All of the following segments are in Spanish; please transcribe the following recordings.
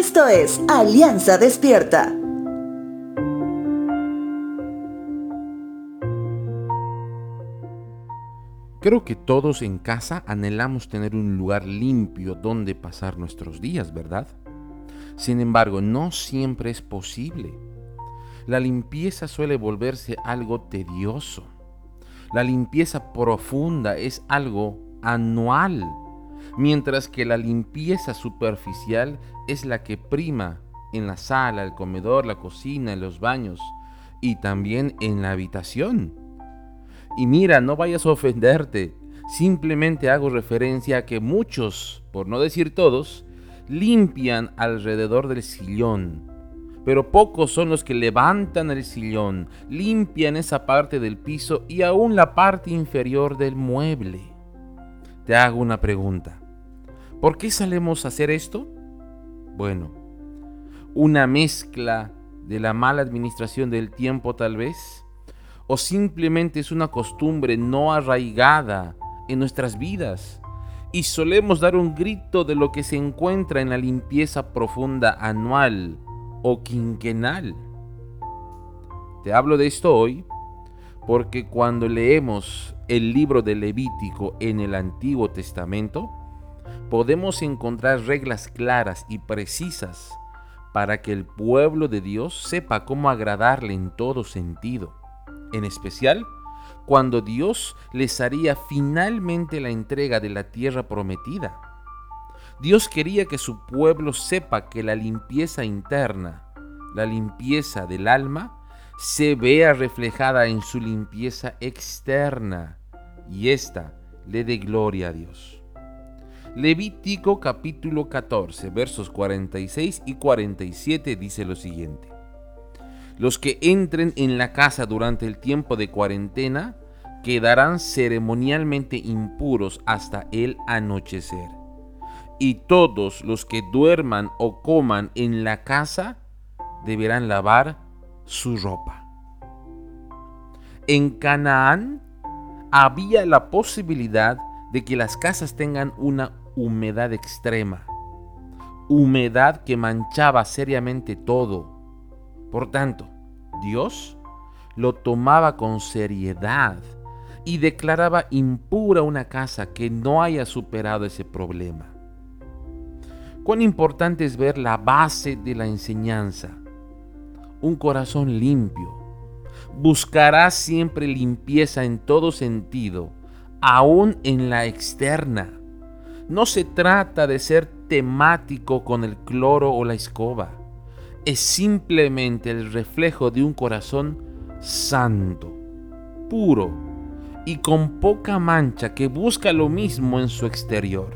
Esto es Alianza Despierta. Creo que todos en casa anhelamos tener un lugar limpio donde pasar nuestros días, ¿verdad? Sin embargo, no siempre es posible. La limpieza suele volverse algo tedioso. La limpieza profunda es algo anual, mientras que la limpieza superficial es la que prima en la sala, el comedor, la cocina, en los baños y también en la habitación. Y mira, no vayas a ofenderte, simplemente hago referencia a que muchos, por no decir todos, limpian alrededor del sillón, pero pocos son los que levantan el sillón, limpian esa parte del piso y aún la parte inferior del mueble. Te hago una pregunta. ¿Por qué salemos a hacer esto? Bueno, una mezcla de la mala administración del tiempo tal vez, o simplemente es una costumbre no arraigada en nuestras vidas y solemos dar un grito de lo que se encuentra en la limpieza profunda anual o quinquenal. Te hablo de esto hoy porque cuando leemos el libro de Levítico en el Antiguo Testamento, podemos encontrar reglas claras y precisas para que el pueblo de Dios sepa cómo agradarle en todo sentido, en especial cuando Dios les haría finalmente la entrega de la tierra prometida. Dios quería que su pueblo sepa que la limpieza interna, la limpieza del alma, se vea reflejada en su limpieza externa y ésta le dé gloria a Dios. Levítico capítulo 14, versos 46 y 47 dice lo siguiente. Los que entren en la casa durante el tiempo de cuarentena quedarán ceremonialmente impuros hasta el anochecer. Y todos los que duerman o coman en la casa deberán lavar su ropa. En Canaán había la posibilidad de que las casas tengan una humedad extrema, humedad que manchaba seriamente todo. Por tanto, Dios lo tomaba con seriedad y declaraba impura una casa que no haya superado ese problema. Cuán importante es ver la base de la enseñanza, un corazón limpio. Buscará siempre limpieza en todo sentido, aún en la externa. No se trata de ser temático con el cloro o la escoba. Es simplemente el reflejo de un corazón santo, puro y con poca mancha que busca lo mismo en su exterior.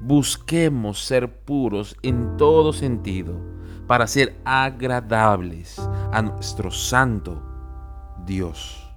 Busquemos ser puros en todo sentido para ser agradables a nuestro santo Dios.